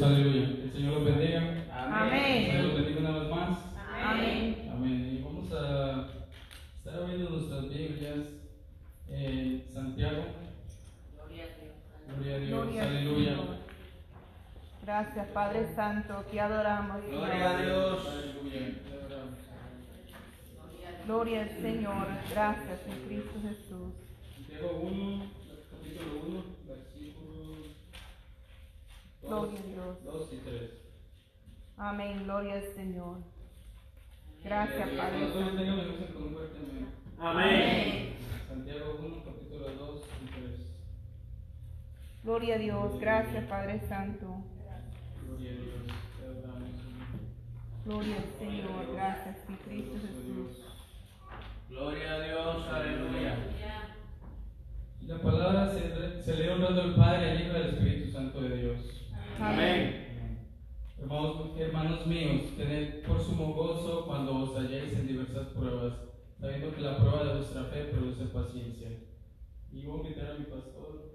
Dios, aleluya. El Señor los bendiga. Amén. El Señor los bendiga una vez más. Amén. Amén. Y vamos a estar abriendo nuestras Biblias en Santiago. Gloria a Dios, Gloria al aleluya. Señor. Gracias, Padre Santo, que adoramos. Gloria a Dios. Aleluya. Gloria al Señor. Gracias en Cristo Jesús. Santiago 1, capítulo 1, versículos Gloria a Dios. 2 y 3. Amén. Gloria al Señor. Gracias, Padre amén. Santiago 1, capítulo 2 y 3. Gloria a Dios. Gracias, Padre Santo. Gloria a Dios. Gloria al Señor. Gracias en Cristo Jesús. Gloria a Dios, aleluya. Y la palabra se, se lee honrando al Padre, al Hijo y al Espíritu Santo de Dios. Amén. Hermanos, hermanos míos, tened por sumo gozo cuando os halléis en diversas pruebas, sabiendo que la prueba de vuestra fe produce paciencia. Y voy a invitar a mi pastor.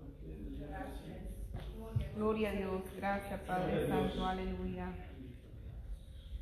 aquí. Gloria a Dios. Gracias, Padre Santo. Aleluya.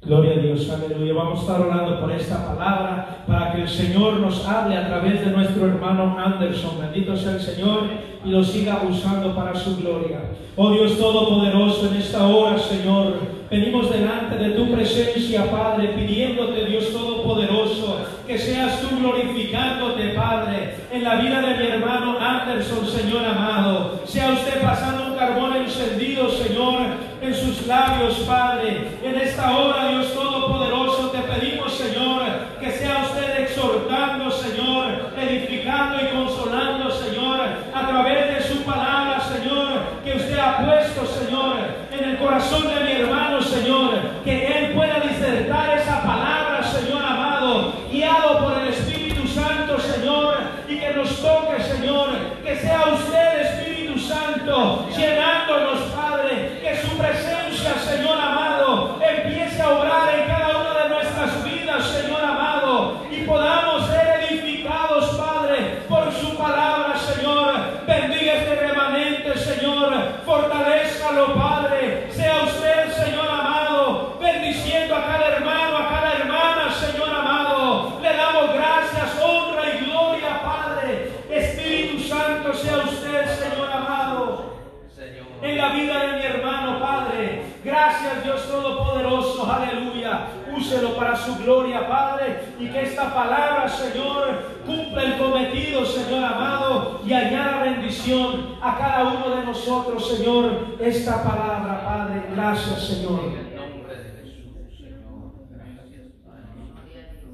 Gloria a Dios, aleluya. Vamos a estar orando por esta palabra para que el Señor nos hable a través de nuestro hermano Anderson. Bendito sea el Señor y lo siga usando para su gloria. Oh Dios Todopoderoso, en esta hora, Señor, venimos delante de tu presencia, Padre, pidiéndote, Dios Todopoderoso, que seas tú glorificándote, Padre, en la vida de mi hermano Anderson, Señor amado. Sea usted pasando un carbón encendido, Señor, en sus labios, Padre. En esta hora, Dios Todopoderoso, te pedimos, Señor, que sea usted exhortando, Señor, edificando y consolando, Señor, a través de su palabra, Señor, que usted ha puesto, Señor, en el corazón de mi hermano, Señor, que él pueda disertar esa palabra, Señor amado, guiado por el Espíritu Santo, Señor, y que nos toque, Señor, que sea usted, Espíritu Santo, llenándonos, Padre, que su presencia, Señor amado, empiece a obrar en cada una de nuestras vidas, Señor amado, y podamos ser edificados, Padre, por su palabra, Señor. Bendiga este remanente, Señor. Fortalezcalo, Padre. Sea usted, Señor amado, bendiciendo a cada hermano, a cada hermana, Señor amado. Le damos gracias, honra y gloria, Padre. Espíritu Santo, sea usted, Señor amado Señor. en la vida de mi hermano, Padre. Gracias, Dios Todopoderoso, aleluya. Úselo para su gloria, Padre, y que esta palabra, Señor, cumpla el cometido, Señor amado, y añada bendición a cada uno de nosotros, Señor, esta palabra, Padre. Gracias, Señor. En el nombre de Jesús, Señor. Gracias, Padre.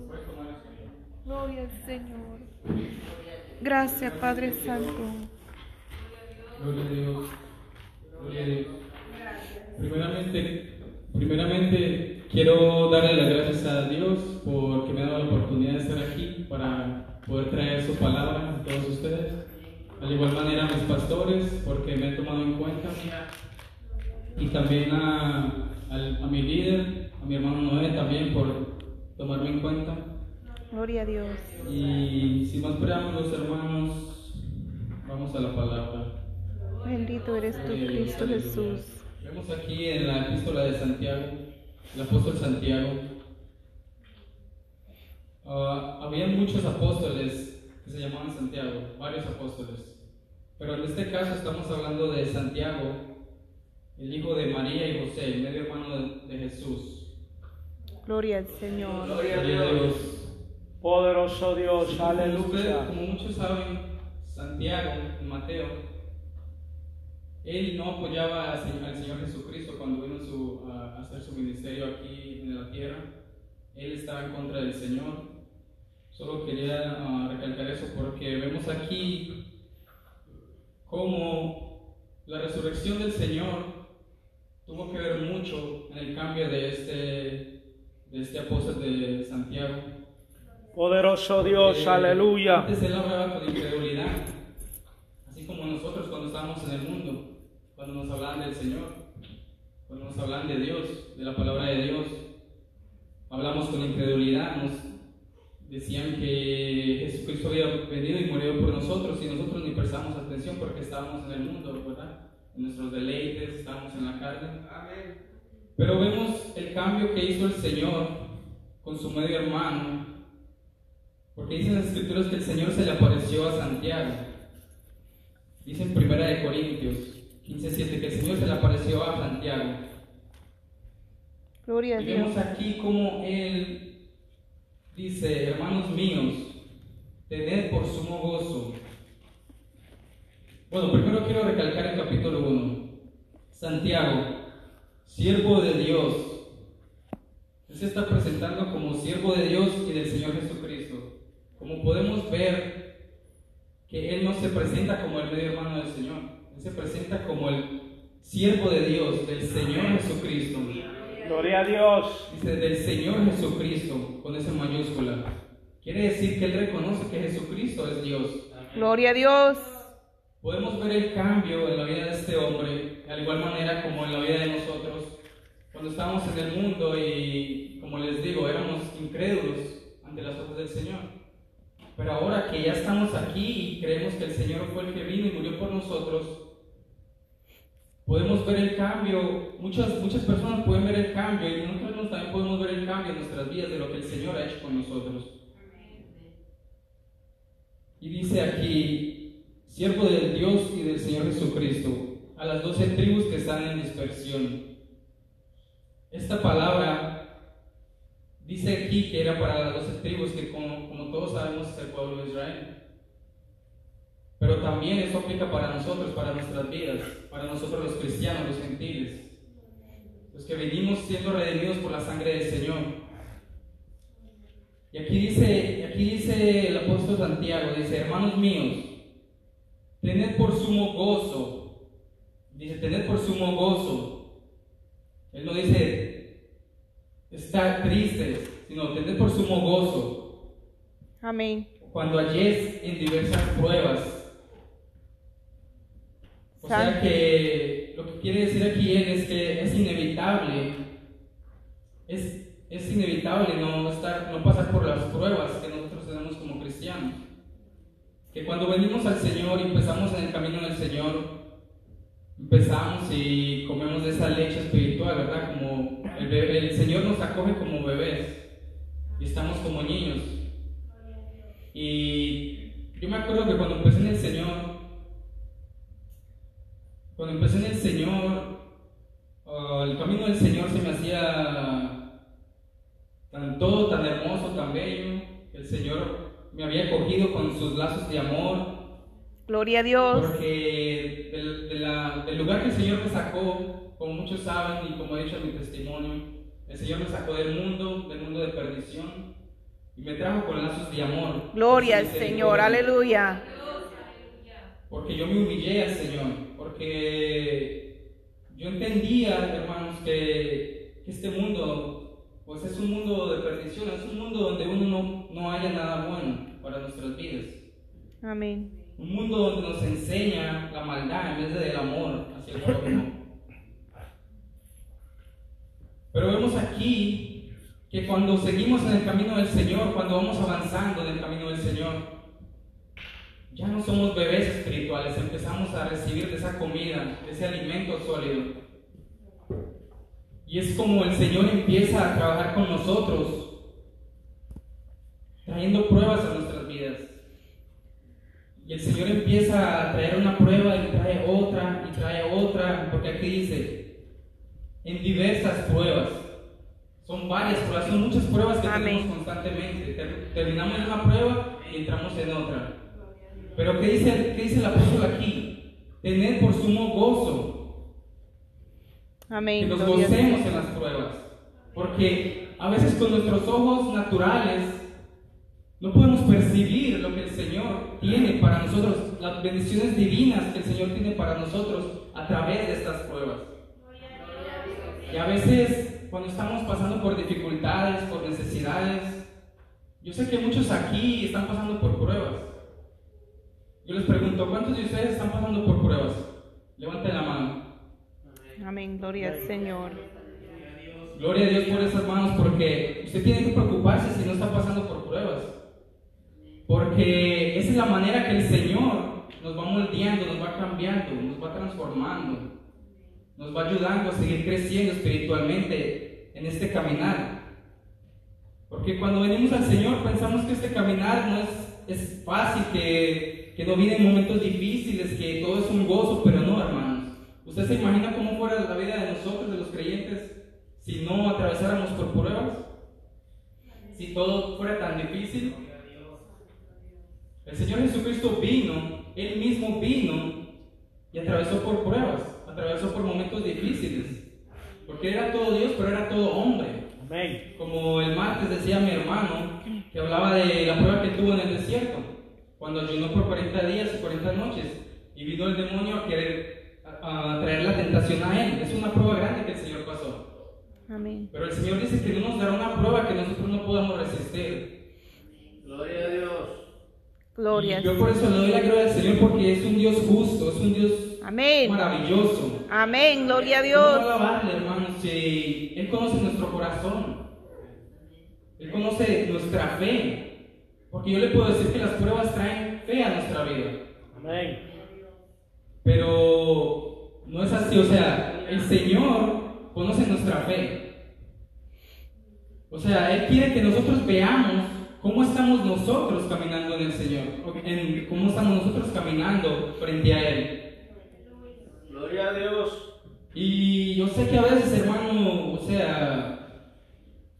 Puedes tomar asiento. Gloria al Señor. Gracias, Padre Santo. Gloria a Dios. Gloria a Dios. Primeramente, primeramente quiero darle las gracias a Dios porque me ha dado la oportunidad de estar aquí para poder traer su palabra a todos ustedes. Al igual manera a mis pastores porque me han tomado en cuenta. Y también a, mi líder, a mi hermano Noé también por tomarme en cuenta. Gloria a Dios. Y sin más preámbulos, hermanos, vamos a la palabra. Bendito eres tú, Cristo Jesús. Vemos aquí en la epístola de Santiago, el apóstol Santiago. Ah, había muchos apóstoles que se llamaban Santiago, varios apóstoles. Pero en este caso estamos hablando de Santiago, el hijo de María y José, el medio hermano de, de Jesús. Gloria al Señor. Gloria a Dios. Poderoso Dios, Como ustedes- aleluya. como muchos saben, Santiago, Mateo, él no apoyaba al Señor, Jesucristo cuando vino su- a, hacer su ministerio aquí en la tierra. Él estaba en contra del Señor. Solo quería ah, recalcar eso porque vemos aquí cómo la resurrección del Señor tuvo que ver mucho en el cambio de este, de este apóstol de Santiago. Poderoso Dios, Eh, aleluya. Antes él hablaba con incredulidad, así como nosotros cuando estábamos en el mundo, cuando nos hablaban del Señor, cuando nos hablan de Dios, de la palabra de Dios, hablamos con incredulidad, nos decían que Jesucristo había venido y murió por nosotros y nosotros ni prestamos atención porque estábamos en el mundo, ¿verdad? En nuestros deleites, estábamos en la carne. Pero vemos el cambio que hizo el Señor con su medio hermano, porque dicen las escrituras que el Señor se le apareció a Santiago. Dice en Primera de Corintios 15:7 que el Señor se le apareció a Santiago. Gloria a Y Dios. vemos aquí como Él dice, hermanos míos, tened por sumo gozo. Bueno, primero quiero recalcar el capítulo 1. Santiago, siervo de Dios. Él se está presentando como siervo de Dios y del Señor Jesucristo. Como podemos ver que Él no se presenta como el medio hermano del Señor. Él se presenta como el siervo de Dios, del Señor Jesucristo. Gloria a Dios. Dice del Señor Jesucristo, con esa mayúscula. Quiere decir que Él reconoce que Jesucristo es Dios. Gloria a Dios. Podemos ver el cambio en la vida de este hombre, de igual manera como en la vida de nosotros, cuando estábamos en el mundo y, como les digo, éramos incrédulos ante las ojos del Señor. Pero ahora que ya estamos aquí y creemos que el Señor fue el que vino y murió por nosotros, podemos ver el cambio. Muchas, muchas personas pueden ver el cambio y nosotros también podemos ver el cambio en nuestras vidas de lo que el Señor ha hecho con nosotros. Y dice aquí, siervo del Dios y del Señor Jesucristo, a las doce tribus que están en dispersión. Esta palabra dice aquí que era para las doce tribus, que como, como todos sabemos es el pueblo de Israel. Pero también eso aplica para nosotros, para nuestras vidas, para nosotros los cristianos, los gentiles, los que venimos siendo redimidos por la sangre del Señor. Y aquí dice, aquí dice el apóstol Santiago, dice, hermanos míos, tened por sumo gozo, dice, tened por sumo gozo. Él no dice estar tristes, sino tened por sumo gozo Amén. cuando halléis en diversas pruebas. O sea que lo que quiere decir aquí él es que es inevitable, es, es inevitable no, estar, no pasar por las pruebas que nosotros tenemos como cristianos. Que cuando venimos al Señor y empezamos en el camino del Señor, empezamos y comemos de esa leche espiritual, ¿verdad? Como el, bebé- el Señor nos acoge como bebés y estamos como niños. Y yo me acuerdo que cuando empecé en el Señor, cuando empecé en el Señor, ah, el camino del Señor se me hacía tan todo, tan hermoso, tan bello. El Señor me había cogido con sus lazos de amor, Gloria a Dios. porque del, de la- del lugar que el Señor me sacó, como muchos saben y como he dicho en mi testimonio, el Señor me sacó del mundo, del mundo de perdición, y me trajo con lazos de amor. Gloria al Señor. Aleluya. Porque yo me humillé al Señor, porque yo entendía, hermanos, que, que este mundo, pues es un mundo de perdición, es un mundo donde uno no, no haya nada bueno para nuestras vidas. Amén. Un mundo donde nos enseña la maldad en vez del amor hacia el prójimo. Pero vemos aquí que cuando seguimos en el camino del Señor, cuando vamos avanzando en el camino del Señor, ya no somos bebés espirituales, empezamos a recibir de esa comida, de ese alimento sólido. Y es como el Señor empieza a trabajar con nosotros, trayendo pruebas a nuestras vidas. Y el Señor empieza a traer una prueba y trae otra y trae otra, porque aquí dice, en diversas pruebas. Son varias pruebas, son muchas pruebas que Amén. tenemos constantemente. Ter- terminamos una prueba y entramos en otra. Pero ¿qué dice, qué dice el apóstol aquí? Tener por sumo gozo que Amén. nos Gloria a gocemos en las pruebas. Porque a veces con nuestros ojos naturales no podemos percibir lo que el Señor tiene para nosotros, las bendiciones divinas que el Señor tiene para nosotros a través de estas pruebas. Y a veces cuando estamos pasando por dificultades, por necesidades, yo sé que muchos aquí están pasando por pruebas. Yo les pregunto, ¿cuántos de ustedes están pasando por pruebas? Levanten la mano. Amén. Gloria al Señor. Gloria a Dios por esas manos, porque usted tiene que preocuparse si no está pasando por pruebas. Porque esa es la manera que el Señor nos va moldeando, nos va cambiando, nos va transformando, nos va ayudando a seguir creciendo espiritualmente en este caminar. Porque cuando venimos al Señor pensamos que este caminar no es, es fácil, que, que no vienen momentos difíciles, que todo es un gozo, pero no, hermanos. ¿Usted se imagina cómo fuera la vida de nosotros, de los creyentes, si no atravesáramos por pruebas? Si todo fuera tan difícil. El Señor Jesucristo vino, Él mismo vino y atravesó por pruebas, atravesó por momentos difíciles. Porque era todo Dios, pero era todo hombre. Como el martes decía mi hermano, que hablaba de la prueba que tuvo en el desierto, cuando ayunó por 40 días y 40 noches, y vino el demonio a querer a, a traer la tentación a él. Es una prueba grande que el Señor pasó. Amén. Pero el Señor dice que no nos dará una prueba que nosotros no podamos resistir. Gloria a Dios. Gloria. Y yo por eso le doy la gloria al Señor porque es un Dios justo, es un Dios Amén. maravilloso. Amén. Gloria a ¿Cómo Dios. alabarle, hermanos? Si Él conoce nuestro corazón. Él conoce nuestra fe. Porque yo le puedo decir que las pruebas traen fe a nuestra vida. Amén. Pero no es así. O sea, el Señor conoce nuestra fe. O sea, Él quiere que nosotros veamos cómo estamos nosotros caminando en el Señor. en cómo estamos nosotros caminando frente a Él. Gloria a Dios. Y yo sé que a veces, hermano, o sea,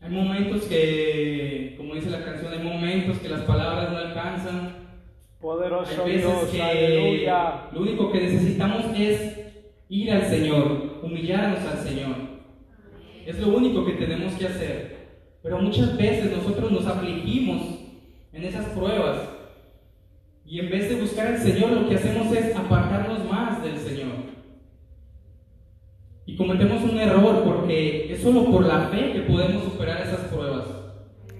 hay momentos que, como dice la canción, hay momentos que las palabras no alcanzan. Poderoso Hay veces Dios, que aleluya. lo único que necesitamos es ir al Señor, humillarnos al Señor. Es lo único que tenemos que hacer. Pero muchas veces nosotros nos afligimos en esas pruebas y en vez de buscar al Señor lo que hacemos es apartarnos más del Señor. Cometemos un error porque es solo por la fe que podemos superar esas pruebas.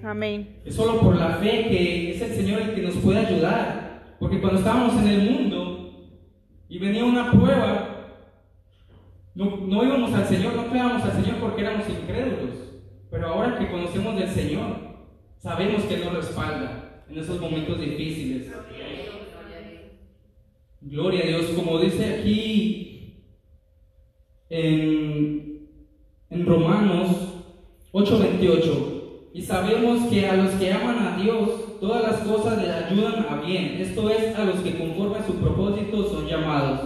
Amén. Es solo por la fe que es el Señor el que nos puede ayudar. Porque cuando estábamos en el mundo y venía una prueba, no, no íbamos al Señor, no creábamos al Señor porque éramos incrédulos. Pero ahora que conocemos del Señor, sabemos que nos respalda en esos momentos difíciles. Gloria a Dios, como dice aquí en Romanos 8:28. Y sabemos que a los que aman a Dios, todas las cosas les ayudan a bien. Esto es, a los que conforme a su propósito son llamados.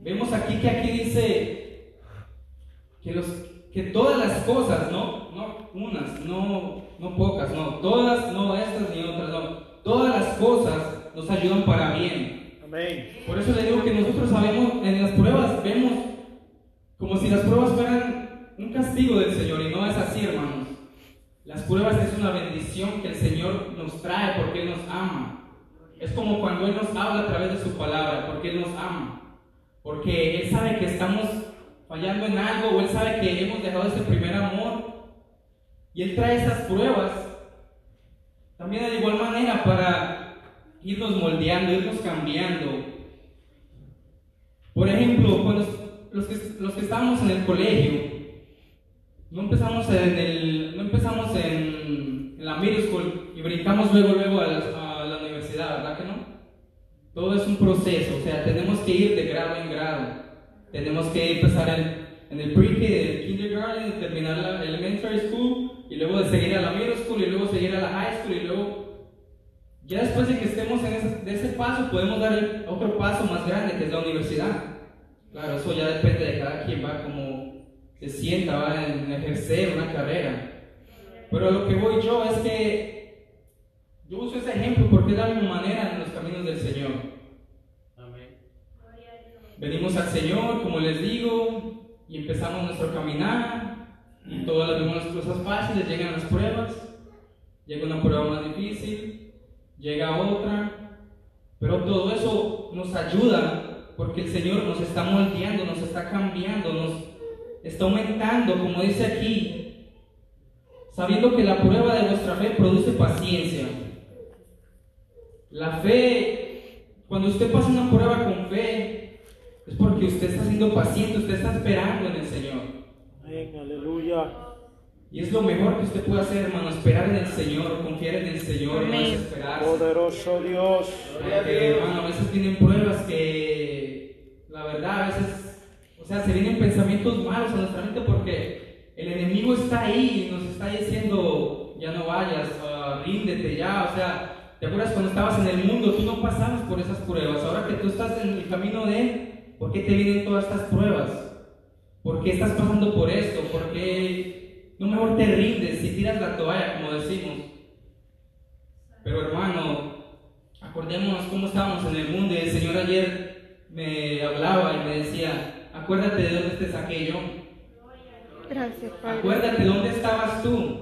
Vemos aquí que aquí dice que, los, que todas las cosas, no, no unas, no, no pocas, no, todas, no estas ni otras, no, todas las cosas nos ayudan para bien. Amén. Por eso le digo que nosotros sabemos, en las pruebas vemos como si las pruebas fueran un castigo del Señor y no es así, hermanos. Las pruebas es una bendición que el Señor nos trae porque Él nos ama. Es como cuando Él nos habla a través de su palabra, porque Él nos ama. Porque Él sabe que estamos fallando en algo o Él sabe que hemos dejado ese primer amor. Y Él trae esas pruebas también de igual manera para irnos moldeando, irnos cambiando. Por ejemplo, cuando los que, los que estábamos en el colegio, no empezamos en, el, no empezamos en, en la middle school y brincamos luego, luego a la, a la universidad, ¿verdad que no? Todo es un proceso, o sea, tenemos que ir de grado en grado. Tenemos que empezar en, en el pre-K, el kindergarten, terminar la elementary school y luego de seguir a la middle school y luego seguir a la high school y luego ya después de que estemos en ese, de ese paso podemos dar el otro paso más grande que es la universidad. Claro, eso ya depende de cada quien va como se sienta, va en ejercer una carrera. Pero lo que voy yo es que yo uso ese ejemplo porque es la misma manera en los caminos del Señor. Amén. Venimos al Señor, como les digo, y empezamos nuestro caminar, y todas las vemos las cosas fáciles, llegan las pruebas, llega una prueba más difícil, llega otra, pero todo eso nos ayuda porque el Señor nos está moldeando, nos está cambiando, nos está aumentando, como dice aquí, sabiendo que la prueba de vuestra fe produce paciencia. La fe, cuando usted pasa una prueba con fe, es porque usted está siendo paciente, usted está esperando en el Señor. Amén, aleluya. Y es lo mejor que usted puede hacer, hermano, esperar en el Señor, confiar en el Señor, no desesperarse. Poderoso Dios. Porque, hermano, a veces vienen pruebas que, la verdad, a veces, o sea, se vienen pensamientos malos a nuestra mente porque el enemigo está ahí y nos está diciendo, ya no vayas, ah, ríndete ya, o sea, ¿te acuerdas cuando estabas en el mundo? Tú no pasabas por esas pruebas, ahora que tú estás en el camino de Él, ¿por qué te vienen todas estas pruebas? ¿Por qué estás pasando por esto? ¿Por qué no mejor te rindes y tiras la toalla, como decimos? Pero hermano, acordémonos cómo estábamos en el mundo y el Señor ayer me hablaba y me decía, acuérdate de dónde te saqué yo, Gracias, Padre. acuérdate dónde estabas tú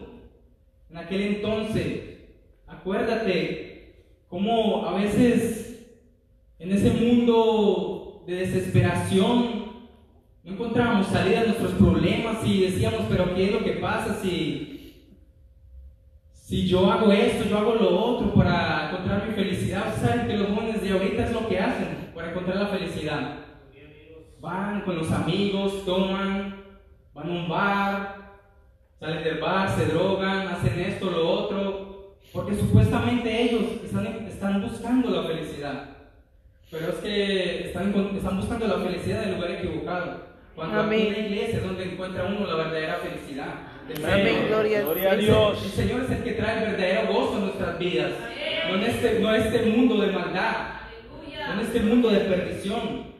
en aquel entonces, acuérdate cómo a veces en ese mundo de desesperación no encontrábamos salida a nuestros problemas y decíamos, pero ¿qué es lo que pasa si, si yo hago esto, yo hago lo otro para encontrar mi felicidad? Ustedes saben que los jóvenes de ahorita es lo que hacen para encontrar la felicidad. Van con los amigos, toman, van a un bar, salen del bar, se drogan, hacen esto, lo otro, porque supuestamente ellos están, están buscando la felicidad. Pero es que están, están buscando la felicidad en el lugar equivocado. Cuando en la iglesia es donde encuentra uno la verdadera felicidad. del Amén, gloria Gloria a El- Dios. El Señor es el que trae el verdadero gozo en nuestras vidas. No en este, no este mundo de maldad. En este mundo de perdición.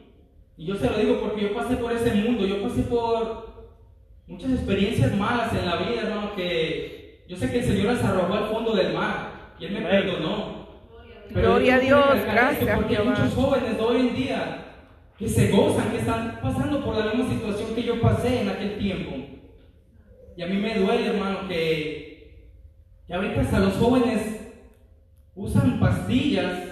Y yo se lo digo porque yo pasé por ese mundo. Yo pasé por muchas experiencias malas en la vida, hermano. Que yo sé que el Señor las arrojó al fondo del mar. Y Él me perdonó. Gloria a Dios, gracias, Porque hay muchos jóvenes de hoy en día que se gozan, que están pasando por la misma situación que yo pasé en aquel tiempo. Y a mí me duele, hermano, que, que ahorita hasta los jóvenes usan pastillas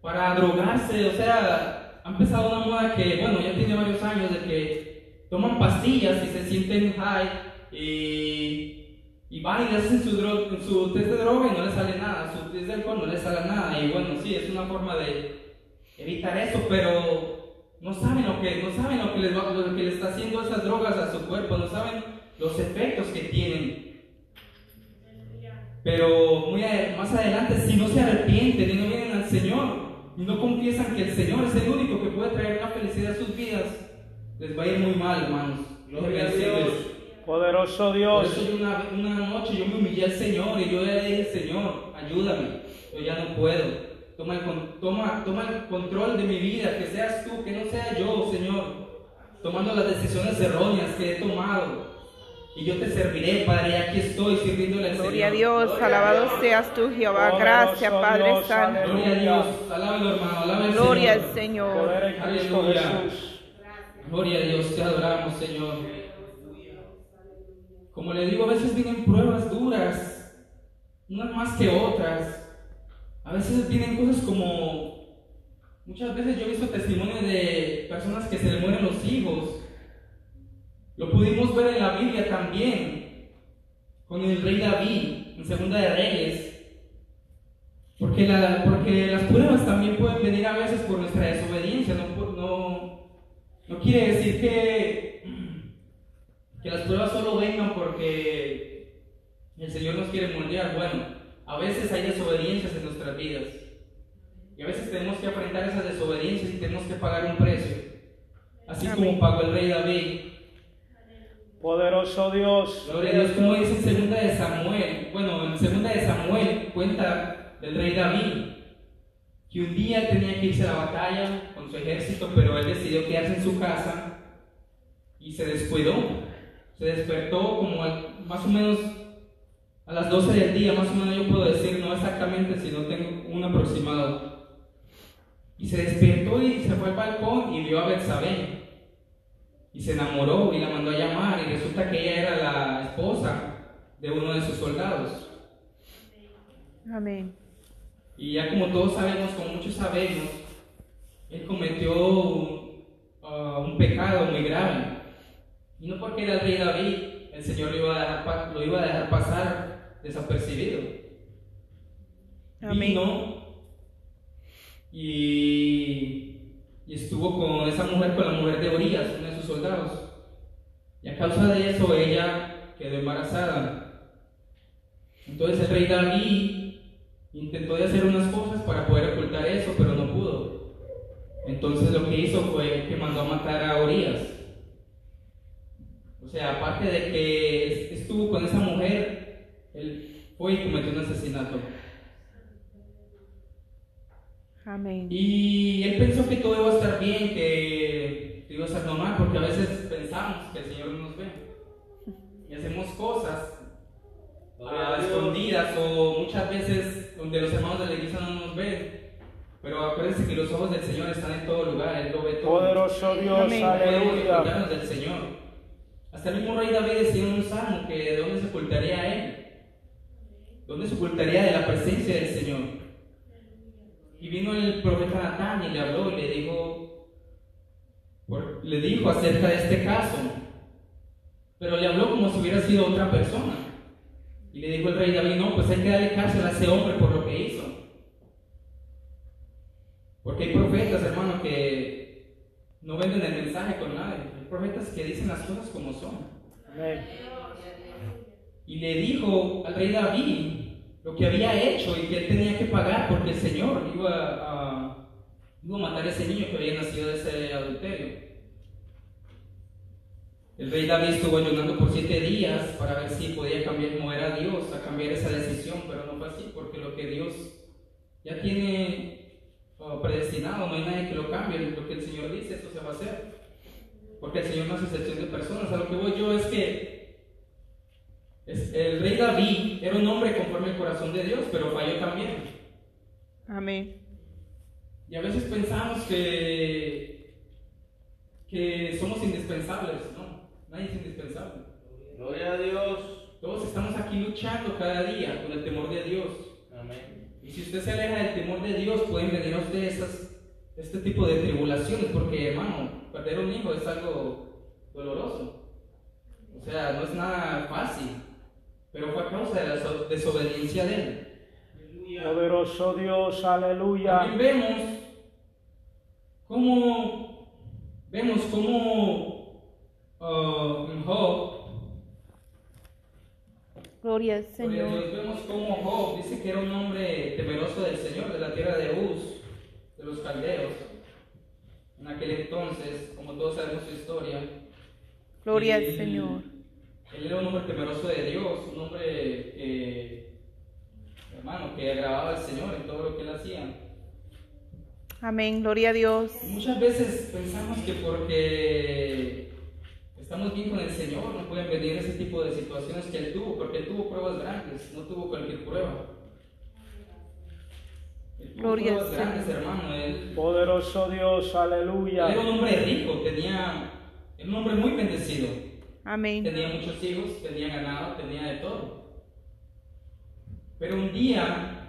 para drogarse. O sea, ha empezado una moda que, bueno, ya tiene varios años de que toman pastillas y se sienten high y, y van y le hacen su, dro- su test de droga y no les sale nada, su test de alcohol no les sale nada. Y bueno, sí, es una forma de evitar eso, pero no saben lo que, no saben lo que les va- lo que le está haciendo esas drogas a su cuerpo, no saben los efectos que tienen. Pero muy a- más adelante, si no se arrepienten y no vienen al Señor y no confiesan que el Señor es el único que puede traer la felicidad a sus vidas, les va a ir muy mal, hermanos. Gloria a Dios. Poderoso Por Dios. eso una, una noche yo me humillé al Señor y yo le dije, Señor, ayúdame, yo ya no puedo. Toma el, toma, toma el control de mi vida, que seas tú, que no sea yo, Señor, tomando las decisiones erróneas que he tomado. Y yo te serviré, Padre, y aquí estoy sirviéndole al Gloria a Señor. Dios, alabado seas tú, Jehová. Gracias, Poderoso Padre Dios, Santo. Gloria a Dios, alábalo hermano, alábalo al Gloria al Señor. Señor. En Cristo Aleluya. Jesús. Gloria a Dios, te adoramos, Señor. Como le digo, a veces vienen pruebas duras, unas más que otras. A veces vienen cosas como, muchas veces yo he visto testimonios de personas que se le mueren los hijos. Lo pudimos ver en la Biblia también, con el rey David, en Segunda de Reyes. Porque, la- porque las pruebas también pueden venir a veces por nuestra desobediencia, no, no, no quiere decir que, que las pruebas solo vengan porque el Señor nos quiere moldear. Bueno, a veces hay desobediencias en nuestras vidas. Y a veces tenemos que enfrentar esas desobediencias y tenemos que pagar un precio. Así como pagó el rey David. Poderoso Dios. Gloria a Dios, como dice en segunda de Samuel. Bueno, en segunda de Samuel cuenta del rey David que un día tenía que irse a la batalla con su ejército, pero él decidió quedarse en su casa y se descuidó. Se despertó como al- más o menos a las 12 del día, más o menos yo puedo decir, no exactamente, sino tengo un aproximado. Y se despertó y se fue al balcón y vio a Betsabé. Y se enamoró y la mandó a llamar y resulta que ella era la esposa de uno de sus soldados. Amén. Y ya como todos sabemos, como muchos sabemos, él cometió un, ah, un pecado muy grave. Y no porque era el rey David, el Señor lo iba a dejar, lo iba a dejar pasar desapercibido. Amén. Vino y, y estuvo con esa mujer, con la mujer de Urias, uno de sus soldados. Y a causa de eso ella quedó embarazada. Entonces el rey David intentó de hacer unas cosas para poder ocultar eso, pero no pudo. Entonces lo que hizo fue que mandó a matar a Urias. O sea, aparte de que estuvo con esa mujer, él fue y cometió un asesinato. Amén. Y él pensó que todo iba a estar bien, que iba a estar normal, porque a veces pensamos que el Señor no nos ve. Y hacemos cosas a escondidas o muchas veces donde los hermanos de la iglesia no nos ven. Pero acuérdense que los ojos del Señor están en todo lugar, Él lo ve todo. Poderoso Dios, Amén. Podemos aleluya. ocultarnos del Señor. Hasta el mismo rey David decía en un salmo que de dónde se ocultaría Él. ¿Dónde se ocultaría de la presencia del Señor? Y vino el profeta Natán y le habló y le dijo, le dijo acerca de este caso. Pero le habló como si hubiera sido otra persona. Y le dijo el rey David, no, pues hay que darle cárcel a ese hombre por lo que hizo. Porque hay profetas, hermano, que no venden el mensaje con nadie. Hay profetas que dicen las cosas como son. Amén. Y le dijo al rey David lo que había hecho y que él tenía que pagar porque el Señor iba a, iba a matar a ese niño que había nacido de ese adulterio. El rey David estuvo ayunando por siete días para ver si podía cambiar, mover a Dios a cambiar esa decisión, pero no fue así porque lo que Dios ya tiene oh, predestinado, no hay nadie que lo cambie, lo que el Señor dice, esto se va a hacer. Porque el Señor no hace excepción de personas. A lo que voy yo es que el rey David era un hombre conforme al corazón de Dios, pero falló también. Amén. Y a veces pensamos que, que somos indispensables, ¿no? Nadie es indispensable. Gloria a Dios. Todos estamos aquí luchando cada día con el temor de Dios. Amén. Y si usted se aleja del temor de Dios, pueden venir a usted esas, este tipo de tribulaciones, porque hermano, perder un hijo es algo doloroso. O sea, no es nada fácil, pero fue a causa de la so- desobediencia de él. Poderoso Dios, aleluya. También vemos cómo, vemos cómo ah, en Job, Gloria al Gloria a Señor. Dios, vemos cómo Job dice que era un hombre temeroso del Señor, de la tierra de Uz, de los caldeos. En aquel entonces, como todos sabemos su historia, Gloria al Señor. Él era un hombre temeroso de Dios, un hombre, eh, hermano, que agradaba al Señor en todo lo que él hacía. Amén. Gloria a Dios. Muchas veces pensamos que porque estamos bien con el Señor no pueden venir ese tipo de situaciones que Él tuvo, porque Él tuvo pruebas grandes, no tuvo cualquier prueba. Él tuvo Gloria pruebas grandes, hermano. Él, Poderoso Dios, él era un aleluya. hombre rico, tenía, era un hombre muy bendecido. Amén. Tenía muchos hijos, tenía ganado, tenía de todo. Pero un día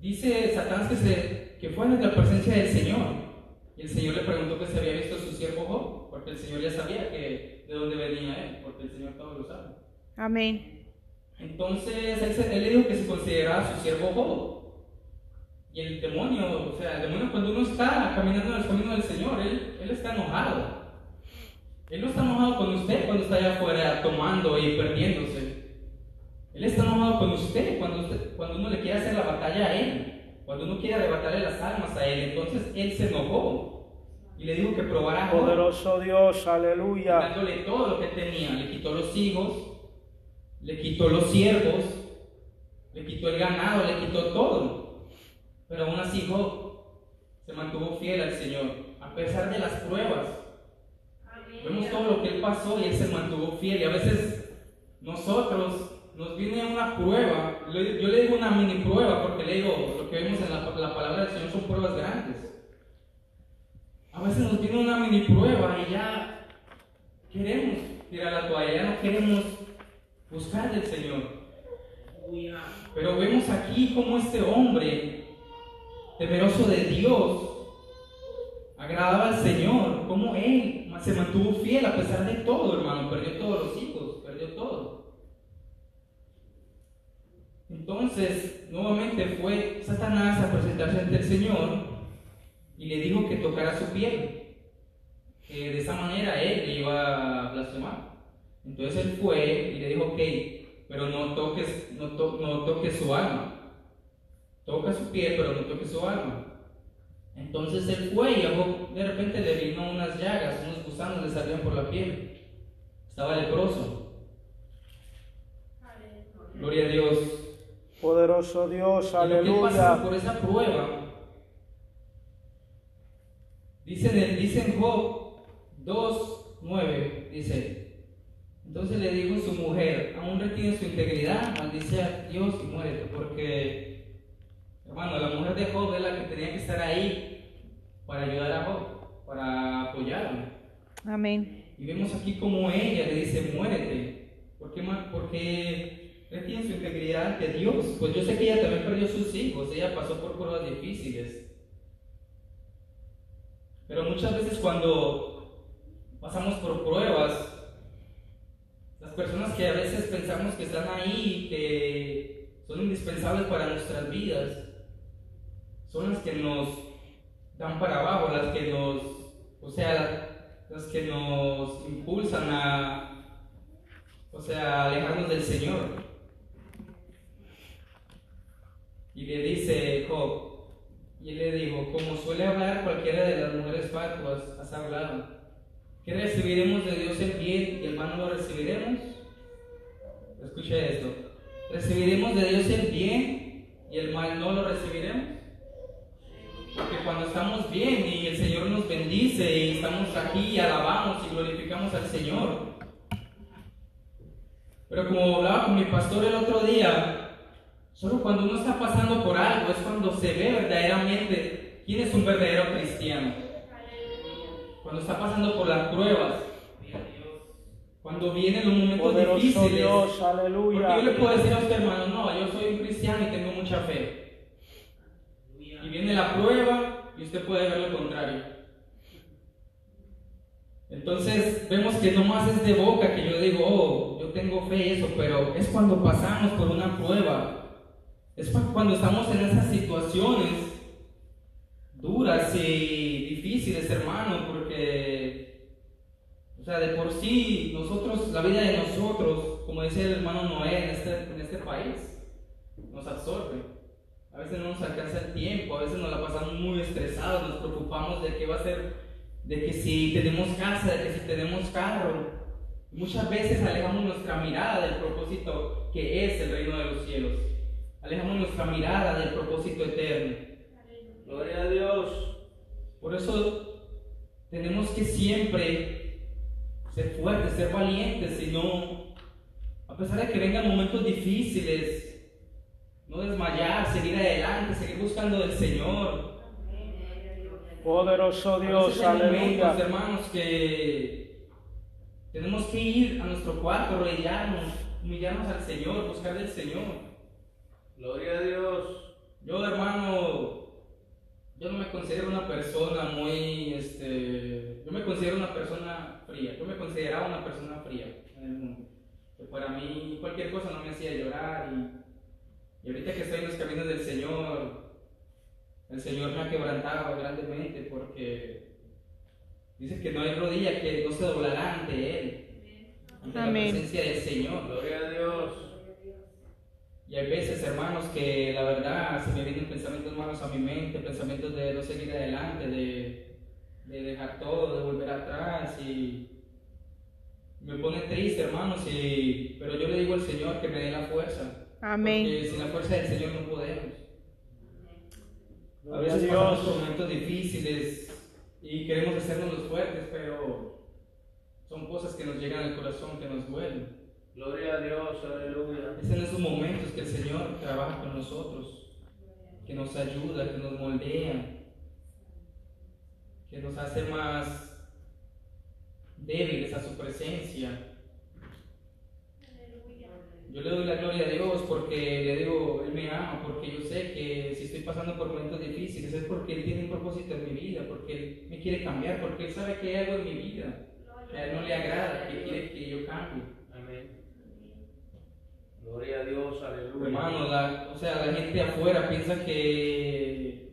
dice Satanás que, se, que fue ante la presencia del Señor. Y el Señor le preguntó que se había visto a su siervo Job, porque el Señor ya sabía que de dónde venía él, porque el Señor todo lo sabe. Amén. Entonces él, él le dijo que se consideraba su siervo Job. Y el demonio, o sea, el demonio cuando uno está caminando en el camino del Señor, él, él está enojado. Él no está enojado con usted cuando está allá afuera tomando y perdiéndose. Él está enojado con usted cuando, usted, cuando uno le quiere hacer la batalla a él. Cuando uno quiere arrebatarle las almas a él. Entonces él se enojó y le dijo que probara Poderoso Dios, aleluya. dándole todo lo que tenía. Le quitó los hijos, le quitó los siervos, le quitó el ganado, le quitó todo. Pero aún así Job se mantuvo fiel al Señor, a pesar de las pruebas. Vemos todo lo que él pasó y él se mantuvo fiel. Y a veces nosotros nos viene una prueba, yo le digo una mini prueba porque le digo, lo que vemos en la, la palabra del Señor son pruebas grandes. A veces nos viene una mini prueba y ya queremos tirar la toalla, no queremos buscar del Señor. Pero vemos aquí como este hombre, temeroso de Dios, agradaba al Señor, como él se mantuvo fiel a pesar de todo, hermano, perdió todos los hijos, perdió todo. Entonces, nuevamente fue Satanás a presentarse ante el Señor y le dijo que tocara su piel, que de esa manera él le iba a blasfemar. Entonces él fue y le dijo, ok, pero no toques, no, to- no toques su alma. Toca su pie, pero no toques su alma. Entonces él fue y a Job de repente le vino unas llagas, unos gusanos le salían por la piel. Estaba leproso. Gloria a Dios. Poderoso Dios, él pasó aleluya. por esa prueba. Dice, en- dice en Job 2, 9, dice, entonces le dijo su mujer, aún retiene su integridad, maldice a Dios y muérete, porque, hermano, la mujer de Job es la que tenía que estar ahí para ayudar a Job, para apoyarlo. Amén. Y vemos aquí como ella le dice, muérete. ¿Por qué, Porque retiene su integridad ante Dios. Pues yo sé que ella también perdió sus hijos, ella pasó por pruebas difíciles. Pero muchas veces cuando pasamos por pruebas, las personas que a veces pensamos que están ahí, que son indispensables para nuestras vidas, son las que nos dan para abajo, las que nos, o sea, las que nos impulsan a, o sea, alejarnos del Señor. Y le dice Job, y él le dijo, como suele hablar cualquiera de las mujeres fatuas, has hablado. ¿Qué recibiremos de Dios el bien y el mal no lo recibiremos? Escuche esto. ¿Recibiremos de Dios el bien y el mal no lo recibiremos? Porque cuando estamos bien y el Señor nos bendice y estamos aquí y alabamos y glorificamos al Señor. Pero como hablaba con mi pastor el otro día, solo cuando uno está pasando por algo es cuando se ve verdaderamente quién es un verdadero cristiano. Cuando está pasando por las pruebas. Cuando vienen los momentos Poderoso difíciles. Dios, Porque aleluya. yo le puedo decir a usted, hermano, no, yo soy un cristiano y tengo mucha fe. Y viene la prueba y usted puede ver lo contrario. Entonces vemos que no más es de boca que yo digo, oh, yo tengo fe eso, pero es cuando pasamos por una prueba. Es cuando estamos en esas situaciones duras y difíciles, hermano, porque, o sea, de por sí, nosotros, la vida de nosotros, como decía el hermano Noé en este, en este país, nos absorbe. A veces no nos alcanza el tiempo, a veces nos la pasamos muy estresados, nos preocupamos de qué va a ser, de que si tenemos casa, de que si tenemos carro. Muchas veces alejamos nuestra mirada del propósito que es el reino de los cielos. Alejamos nuestra mirada del propósito eterno. Gloria a Dios. Por eso tenemos que siempre ser fuertes, ser valientes y no, a pesar de que vengan momentos difíciles, no desmayar, seguir adelante, seguir buscando del Señor. Poderoso Dios, veces hay momentos, aleluya. hermanos, que tenemos que ir a nuestro cuarto, arrodillarnos, humillarnos al Señor, buscar del Señor. Gloria a Dios. Yo, hermano, yo no me considero una persona muy, este, yo me considero una persona fría. Yo me consideraba una persona fría en el mundo. Que para mí cualquier cosa no me hacía llorar y, y ahorita que estoy en los caminos del Señor, el Señor me ha quebrantado grandemente porque dice que no hay rodilla que no se doblará ante Él, ante Amén. la presencia del Señor. Gloria a Dios. Y hay veces, hermanos, que la verdad se me vienen pensamientos malos a mi mente, pensamientos de no seguir adelante, de, de dejar todo, de volver atrás y me pone triste, hermanos, y, pero yo le digo al Señor que me dé la fuerza. Amén. Porque sin la fuerza del Señor no podemos. A Gloria a veces pasamos Dios. por momentos difíciles y queremos hacernos los fuertes, pero son cosas que nos llegan al corazón, que nos duelen. Gloria a Dios, aleluya. Es en esos momentos que el Señor trabaja con nosotros, que nos ayuda, que nos moldea, que nos hace más débiles a su presencia. Yo le doy la gloria a Dios porque le digo, Él me ama, porque yo sé que si estoy pasando por momentos difíciles es porque Él tiene un propósito en mi vida, porque Él me quiere cambiar, porque Él sabe que hay algo en mi vida que a Él no le agrada, que quiere que yo cambie. Amén. Gloria a Dios, aleluya. Hermano, la, o sea, la gente afuera piensa que,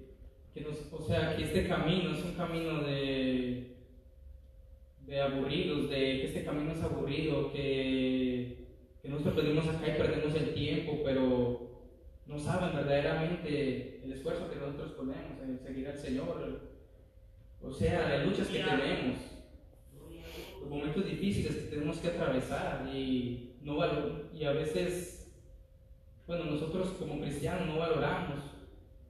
que nos- o sea, que este camino es un camino de, de aburridos, de que este camino es aburrido, que, que nosotros venimos acá y perdemos el tiempo, pero no saben verdaderamente el esfuerzo que nosotros ponemos en seguir al Señor. O sea, las luchas que tenemos, los momentos difíciles que tenemos que atravesar y, no y a veces, bueno, nosotros como cristianos no valoramos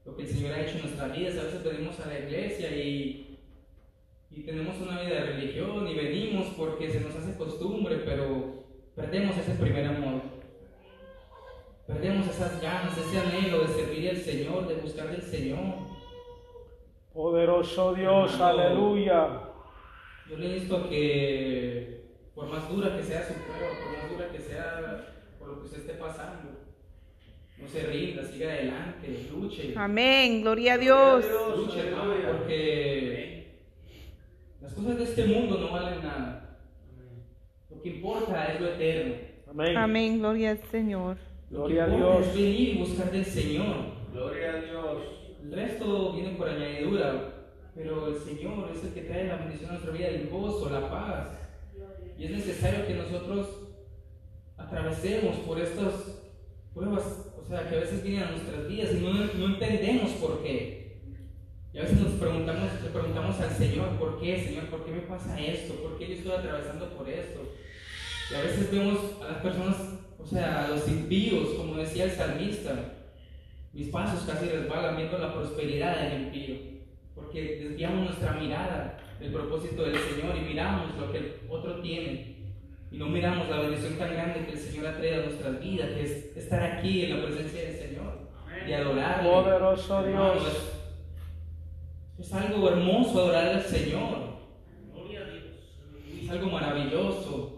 lo que el Señor ha hecho en nuestras vidas. A veces venimos a la iglesia y, y tenemos una vida de religión y venimos porque se nos hace costumbre, pero perdemos ese primer amor. Perdemos esas ganas, ese anhelo de servir al Señor, de buscar del Señor. Poderoso Dios, Hermano. aleluya. Yo le insto a que, por más dura que sea su prueba, por más dura que sea por lo que usted esté pasando, no se rinda, siga adelante, luche. Amén. Gloria a Dios. Luche, hermano, porque las cosas de este mundo no valen nada. Que importa es lo eterno. Amén. Amén. Gloria al Señor. Lo que Gloria a Dios. es venir y buscar del Señor. Gloria a Dios. El resto viene por añadidura, pero el Señor es el que trae la bendición a nuestra vida, el gozo, la paz. Y es necesario que nosotros atravesemos por estas pruebas, o sea, que a veces vienen a nuestras vidas y no, no entendemos por qué. Y a veces nos preguntamos, le preguntamos al Señor, ¿por qué, Señor? ¿Por qué me pasa esto? ¿Por qué yo estoy atravesando por esto? Y a veces vemos a las personas, o sea, a los impíos, como decía el salmista, mis pasos casi resbalan viendo la prosperidad del impío, porque desviamos nuestra mirada del propósito del Señor y miramos lo que el otro tiene y no miramos la bendición tan grande que el Señor ha traído a nuestras vidas, que es estar aquí en la presencia del Señor y adorarle. Poderoso Hermano, Dios. es, es algo hermoso adorar al Señor. Es algo maravilloso.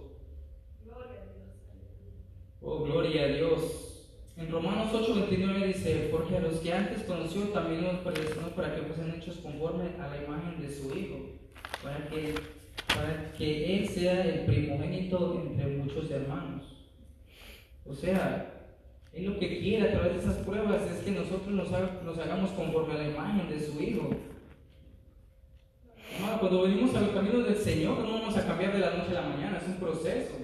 Oh, gloria a Dios. En Romanos 8:29 dice, porque a los que antes conoció también los predestinó para que fuesen hechos conforme a la imagen de su Hijo, para que, para que Él sea el primogénito entre muchos hermanos. O sea, Él lo que quiere a través de esas pruebas es que nosotros nos, haga- nos hagamos conforme a la imagen de su Hijo. Cuando venimos a los caminos del Señor, no vamos a cambiar de la noche a la mañana, es un proceso.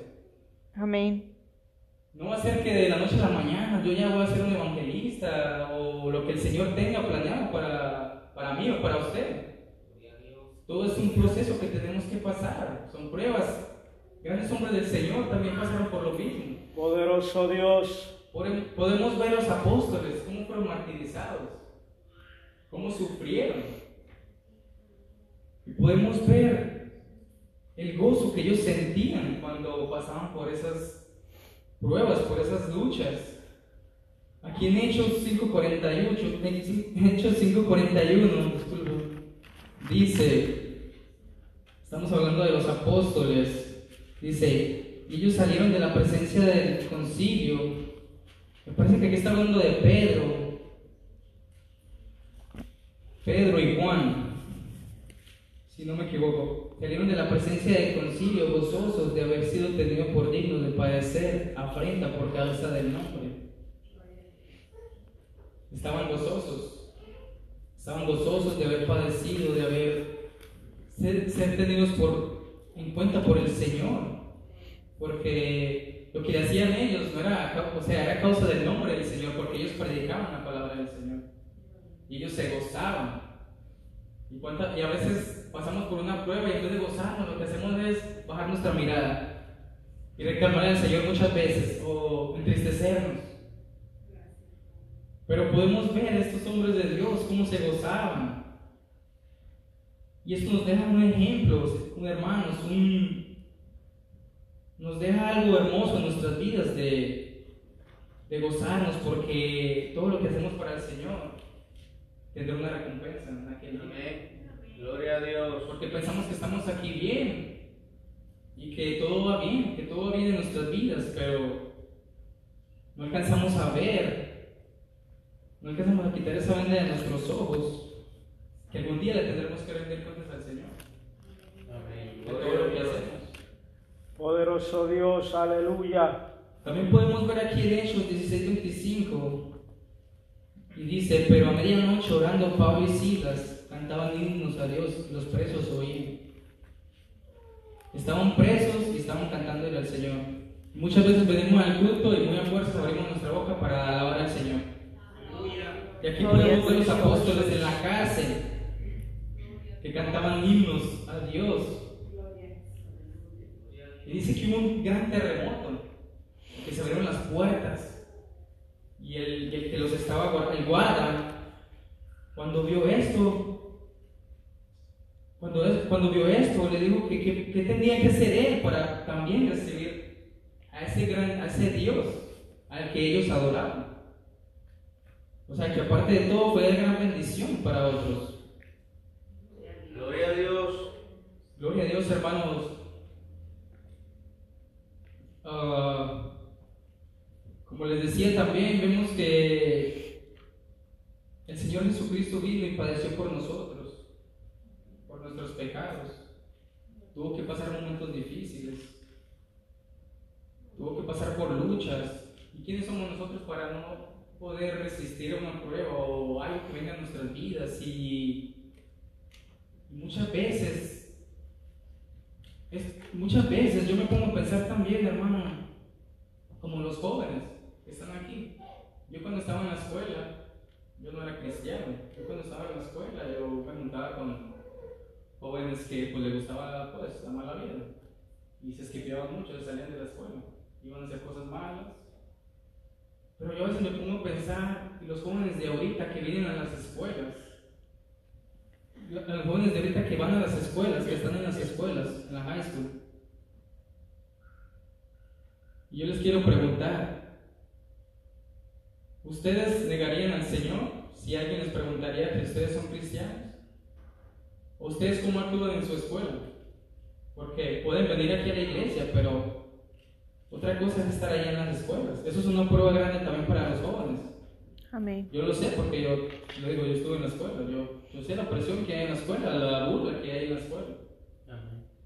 Amén. No va a ser que de la noche a la mañana yo ya voy a ser un evangelista o lo que el Señor tenga planeado para, para mí o para usted. Todo es un proceso que tenemos que pasar, son pruebas. Grandes hombres del Señor también pasaron por lo mismo. Poderoso Dios. Pode- Podemos ver los apóstoles, cómo fueron martirizados, cómo sufrieron. Y podemos ver el gozo que ellos sentían cuando pasaban por esas pruebas, por esas luchas. Aquí en Hechos 5.48, en Hechos 5.41, disculpe, dice, estamos hablando de los apóstoles, dice, ellos salieron de la presencia del concilio, me parece que aquí está hablando de Pedro, Pedro y Juan, si no me equivoco, salieron de la presencia del concilio gozosos de haber sido tenidos por dignos de padecer afrenta por causa del nombre. Estaban gozosos, estaban gozosos de haber padecido, de haber ser, ser tenidos por, en cuenta por el Señor, porque lo que hacían ellos no era, o sea, era causa del nombre del Señor, porque ellos predicaban la palabra del Señor y ellos se gozaban. Y, cuánta- y a veces pasamos por una prueba y en vez de gozarnos, lo que hacemos es bajar nuestra mirada y reclamar al Señor muchas veces o entristecernos. Pero podemos ver a estos hombres de Dios cómo se gozaban. Y esto nos deja un ejemplo, un hermanos, un, nos deja algo hermoso en nuestras vidas de, de gozarnos porque todo lo que hacemos para el Señor tendrá una recompensa en aquel día. Amén. Gloria a Dios. Porque pensamos que estamos aquí bien y que todo va bien, que todo va bien en nuestras vidas, pero no alcanzamos a ver, no alcanzamos a quitar esa venda de nuestros ojos, que algún día le tendremos que rendir cuentas al Señor Amén. de todo lo que hacemos. Poderoso Dios, aleluya. También podemos ver aquí en Hechos 16:25 y dice, pero a medianoche orando Pablo y Silas cantaban himnos a Dios los presos oían. Estaban presos y estaban cantándole al Señor. Muchas veces venimos al culto y muy a fuerza abrimos nuestra boca para alabar al Señor. Y aquí podemos ver los apóstoles en la cárcel que cantaban himnos a Dios. Y dice que hubo un gran terremoto, que se abrieron las puertas. Y el, el que los estaba guardando, el guarda, cuando vio esto, cuando, cuando vio esto, le dijo que, que, que tenía que hacer él para también recibir a ese, gran, a ese Dios al que ellos adoraban. O sea que aparte de todo fue de gran bendición para otros. Gloria a Dios. Gloria a Dios, hermanos. Ah, como les decía también, vemos que el Señor Jesucristo vino y padeció por nosotros, por nuestros pecados. Tuvo que pasar momentos difíciles. Tuvo que pasar por luchas. ¿Y quiénes somos nosotros para no poder resistir a una prueba o algo que venga a nuestras vidas? Y, muchas veces es- muchas veces yo me pongo a pensar también, hermano, como los jóvenes están aquí. Yo cuando estaba en la escuela, yo no era cristiano. Yo cuando estaba en la escuela, yo me juntaba con jóvenes que pues les gustaba pues la mala vida. Y se esquipeaban mucho, salían de la escuela. Iban a hacer cosas malas. Pero yo a veces me pongo a pensar, y los jóvenes de ahorita que vienen a las escuelas, los jóvenes de ahorita que van a las escuelas, que están en las escuelas, en la high school. Y yo les quiero preguntar, ¿ustedes negarían al Señor si alguien les preguntaría que ustedes son cristianos? ¿O ustedes cómo actúan en su escuela? Porque pueden venir aquí a la iglesia, pero otra cosa es estar allá en las escuelas. Eso es una prueba grande también para los jóvenes. Amén. Yo lo sé porque yo, yo digo, yo estuve en la escuela, yo, yo sé la presión que hay en la escuela, la burla que hay en la escuela.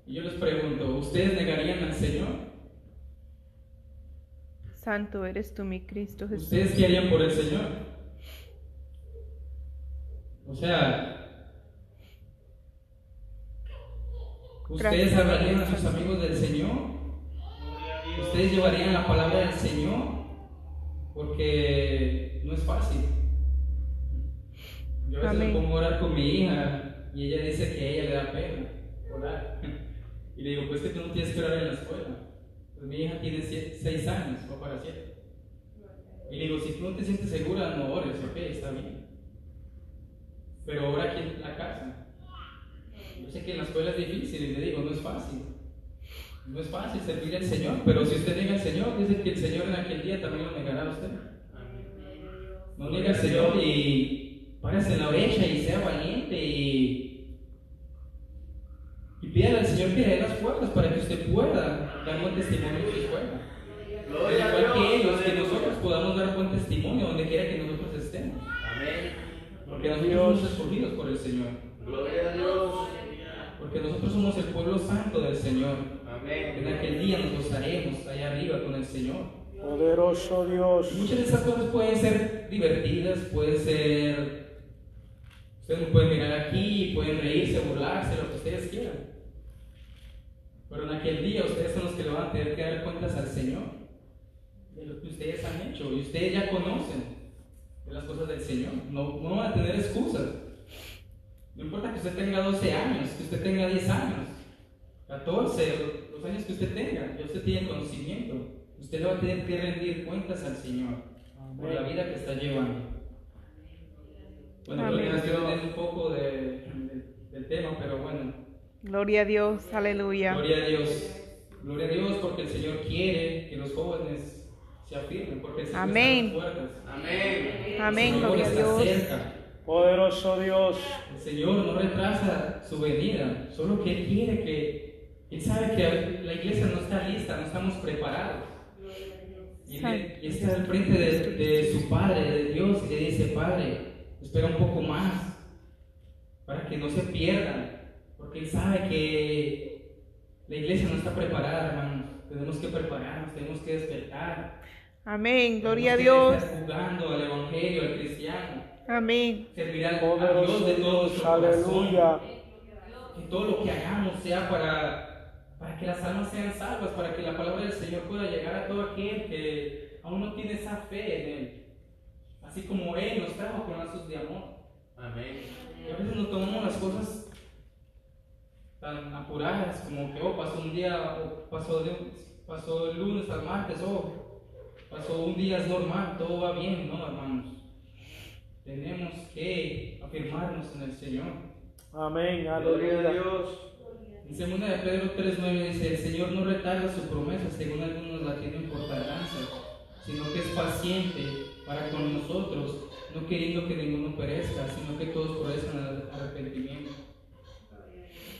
Y yo les pregunto, ¿ustedes negarían al Señor? Santo eres tú, mi Cristo Jesús. ¿Ustedes qué harían por el Señor? O sea, ¿ustedes hablarían a sus amigos del Señor? ¿Ustedes llevarían la palabra del Señor? Porque no es fácil. Yo a veces me Amén. pongo a orar con mi hija y ella dice que a ella le da pena orar. Y le digo, pues que tú no tienes que orar en la escuela. Pues mi hija tiene 6 años, va para 7. Y le digo, si tú no te sientes segura, no ores, ok, está bien. Pero ora aquí en la casa. Yo sé que en la escuela es difícil y le digo, no es fácil. No es fácil servir al Señor, pero si usted niega al Señor, dice que el Señor en aquel día también lo negará a usted. No niega al Señor y párese la brecha y sea valiente y, y pídale al Señor que le dé las puertas para que usted pueda dar buen testimonio en su. Al a igual Dios. que ellos, que nosotros podamos dar buen testimonio donde quiera que nosotros estemos. Amén. Porque nosotros somos escogidos por el Señor. Gloria a Dios. Porque nosotros somos el pueblo santo del Señor. En Amén. aquel día nos gozaremos allá arriba con el Señor. Poderoso Dios. Muchas de esas cosas pueden ser divertidas, pueden ser. Ustedes me pueden mirar aquí, pueden reírse, burlarse, lo que ustedes quieran. Pero en aquel día ustedes son los que le van a tener que dar cuentas al Señor de lo que ustedes han hecho. Y ustedes ya conocen de las cosas del Señor. No, no van a tener excusas. No importa que usted tenga 12 años, que usted tenga 10 años, 14, los años que usted tenga, ya usted tiene conocimiento. Usted le va a tener que rendir cuentas al Señor por la vida que está llevando. Bueno, creo que desviando un poco de- de- del tema, pero bueno. Gloria a Dios. Aleluya. Gloria a Dios. Gloria a Dios porque el Señor quiere que los jóvenes se afirmen, porque el Señor Amén. está las. Amén. Amén. El Señor Gloria a Dios. cerca. Poderoso Dios. El Señor no retrasa su venida, solo que Él quiere que, Él sabe que la iglesia no está lista, no estamos preparados. Y, él- y está al frente de, de su Padre, de Dios, y le dice, Padre, espera un poco más, para que no se pierdan, porque Él sabe que la iglesia no está preparada, hermanos. Tenemos que prepararnos, tenemos que despertar. Amén. Gloria a Dios. jugando al Evangelio, al cristiano Amén. servir al- a Dios de todo corazón. Aleluya. Que todo lo que hagamos sea para, para para que las almas sean salvas, para que la palabra del Señor pueda llegar a todo aquel que aún no tiene esa fe en Él. Así como Él nos trajo con lazos de amor. Amén. Y a veces nos tomamos las cosas tan apuradas, como que, oh, pasó un día, pasó, de, pasó el lunes al martes, oh, pasó un día, es normal, todo va bien, ¿no, hermanos? Tenemos que afirmarnos en el Señor. Amén, Gloria a aleluya. Dios. En segunda de Pedro 3.9 dice, el Señor no retarda su promesa según algunos la tienen por tardanza, sino que es paciente para con nosotros, no queriendo que ninguno perezca, sino que todos progresen al arrepentimiento.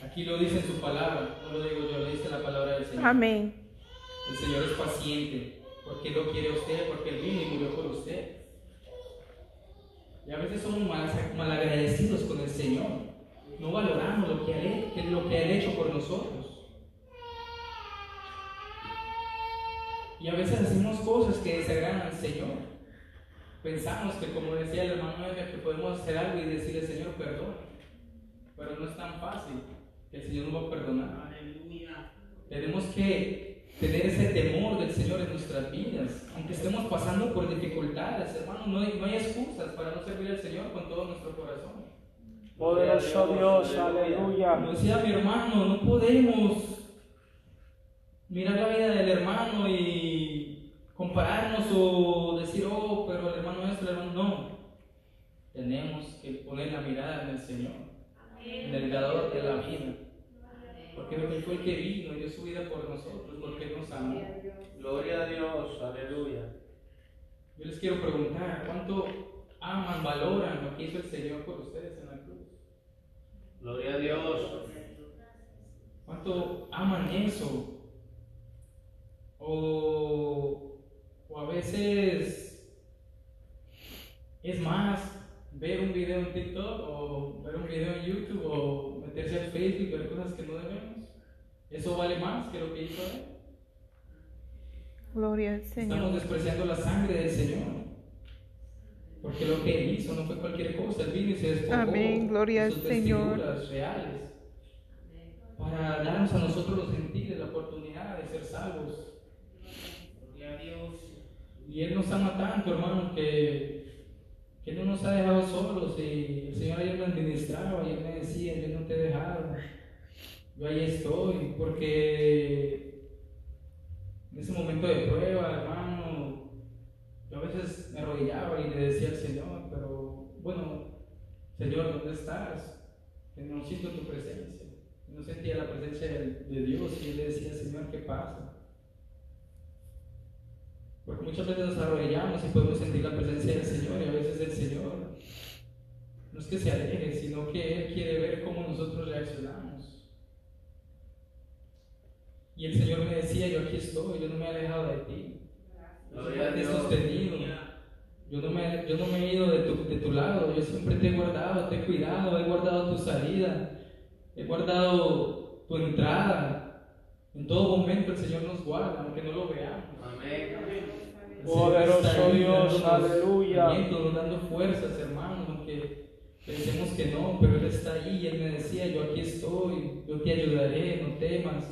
Aquí lo dice en su palabra, no lo digo yo, lo dice la palabra del Señor. Amén. El Señor es paciente, porque lo quiere usted, porque Él vino y murió por usted. Y a veces somos mal, malagradecidos con el Señor. No valoramos lo que, ha, lo que ha hecho por nosotros. Y a veces hacemos cosas que desagradan al Señor. Pensamos que, como decía el hermano que podemos hacer algo y decirle, Señor, perdón. Pero no es tan fácil. Que El Señor nos va a perdonar. Tenemos que tener ese temor del Señor en nuestras vidas. Aunque estemos pasando por dificultades, hermanos, no hay, no hay excusas para no servir al Señor con todo nuestro corazón. Poderoso Dios, aleluya. Como decía mi hermano, no podemos mirar la vida del hermano y compararnos o decir, oh, pero el hermano es el hermano. No. Tenemos que poner la mirada en el Señor, en el dador de la vida. Porque Él fue el que vino y dio su vida por nosotros, porque Él nos amó. Gloria a Dios. Aleluya. Yo les quiero preguntar, ¿cuánto aman, valoran lo que hizo el Señor por ustedes en la cruz? Gloria a Dios. ¿Cuánto aman eso? O, o a veces es más ver un video en TikTok o ver un video en YouTube o meterse al Facebook y ver cosas que no debemos. ¿Eso vale más que lo que hizo Él? Gloria al Estamos Señor. despreciando la sangre del Señor. Porque lo que Él hizo no fue cualquier cosa. Él vino y se despojó Amén, gloria de al sus Señor. vestiduras reales para darnos a nosotros los gentiles la oportunidad de ser salvos. Gloria a Dios. Y Él nos ama tanto, hermano, que Él no nos ha dejado solos. Y el Señor ayer me administraba Él me decía, yo no te he dejado. Yo ahí estoy, porque en ese momento de prueba, hermano, yo a veces me arrodillaba y le decía al Señor, pero bueno, Señor, ¿dónde estás? Que no siento tu presencia. No sentía la presencia de, de Dios y Él le decía, Señor, ¿qué pasa? Porque muchas veces nos arrodillamos y podemos sentir la presencia del Señor y a veces el Señor no es que se aleje, sino que Él quiere ver cómo nosotros reaccionamos. Y el Señor me decía, yo aquí estoy, yo no me he alejado de ti. Yo te he sostenido. Yo no, me, yo no me he ido de tu, de tu lado, yo siempre te he guardado, te he cuidado, he guardado tu salida, he guardado tu entrada. En todo momento el Señor nos guarda, aunque no lo veamos. Amén. Poderoso Dios, dándonos aleluya. alientos, dando fuerzas, hermanos, aunque pensemos que no, pero Él está ahí y Él me decía, yo aquí estoy, yo te ayudaré, no temas.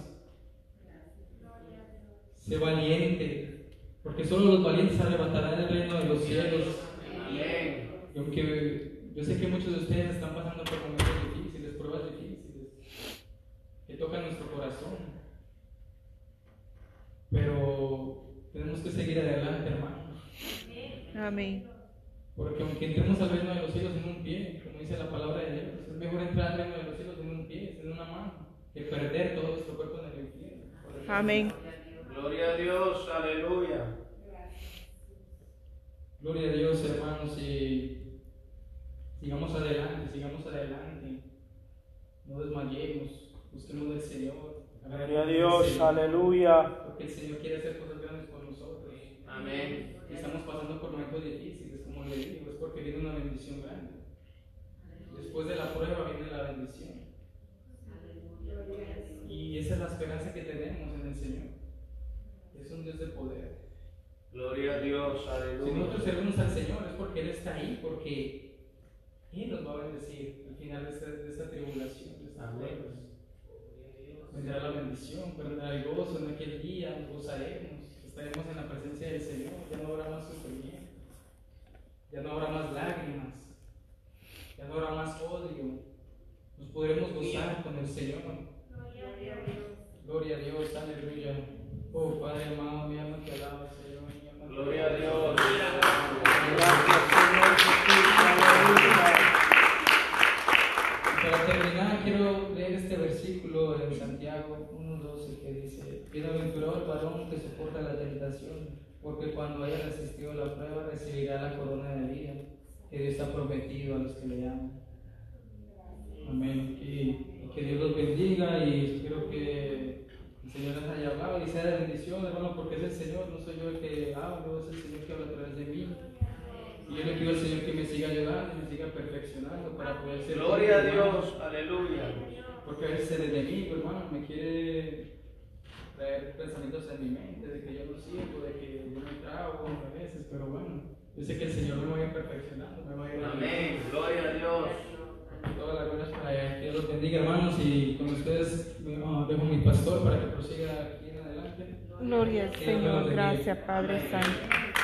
Sé valiente, porque solo los valientes arrebatarán el reino de los cielos. Amén. Y aunque yo sé que muchos de ustedes están pasando por momentos difíciles, pruebas difíciles, que tocan nuestro corazón, pero tenemos que seguir adelante, hermanos. Amén. Porque aunque entremos al reino de los cielos en un pie, como dice la palabra de Dios, es mejor entrar al reino de los cielos en un pie, en una mano, que perder todo nuestro cuerpo en el infierno. Amén. Gloria a Dios. Aleluya. Gloria a Dios, hermanos, y sigamos adelante, sigamos adelante. No desmayemos, busquemos del Señor. Gloria a Dios, aleluya. El Señor quiere hacer cosas grandes con nosotros. Amén. Y estamos pasando por momentos difíciles, como le digo, es porque viene una bendición grande. Después de la prueba viene la bendición. Y esa es la esperanza que tenemos en el Señor. Es un Dios de poder. Gloria a Dios. Si nosotros Aleluya. servimos al Señor es porque Él está ahí, porque Él nos va a bendecir al final de esta, de esta tribulación, de estas Amén. pruebas. Vendrá la bendición. bendición, ¿verdad? Hay gozo en aquel día, nos gozaremos, estaremos en la presencia del Señor, ya no habrá más sufrimiento, ya no habrá más lágrimas, ya no habrá más odio, nos podremos gozar con el Señor. Gloria a Dios, aleluya. Oh Padre amado, mi alma te alaba, Señor. mi alma te Gloria a. Dios. Varón que soporta la tentación, porque cuando haya resistido la prueba recibirá la corona de vida que Dios ha prometido a los que le aman. Amén. Y, que Dios los bendiga y espero que el Señor les haya hablado y sea de bendición, hermano, porque es el Señor, no soy yo el que hablo, es el Señor que habla a través de mí. Y yo le pido al Señor que me siga ayudando me siga perfeccionando para poder ser. Gloria a hermano. Dios. Aleluya. Porque a veces el enemigo, hermano, me quiere traer pensamientos en mi mente de que yo no sirvo, de que yo me trago a veces, pero bueno, yo sé que el Señor me va a ir perfeccionando, me va a ir Amén. Gloria a Dios. Todas las glorias para. Que Dios los bendiga, hermanos, y con ustedes ah, dejo mi pastor para que prosiga aquí en adelante. Gloria al Señor. Gracias, Padre. Santo.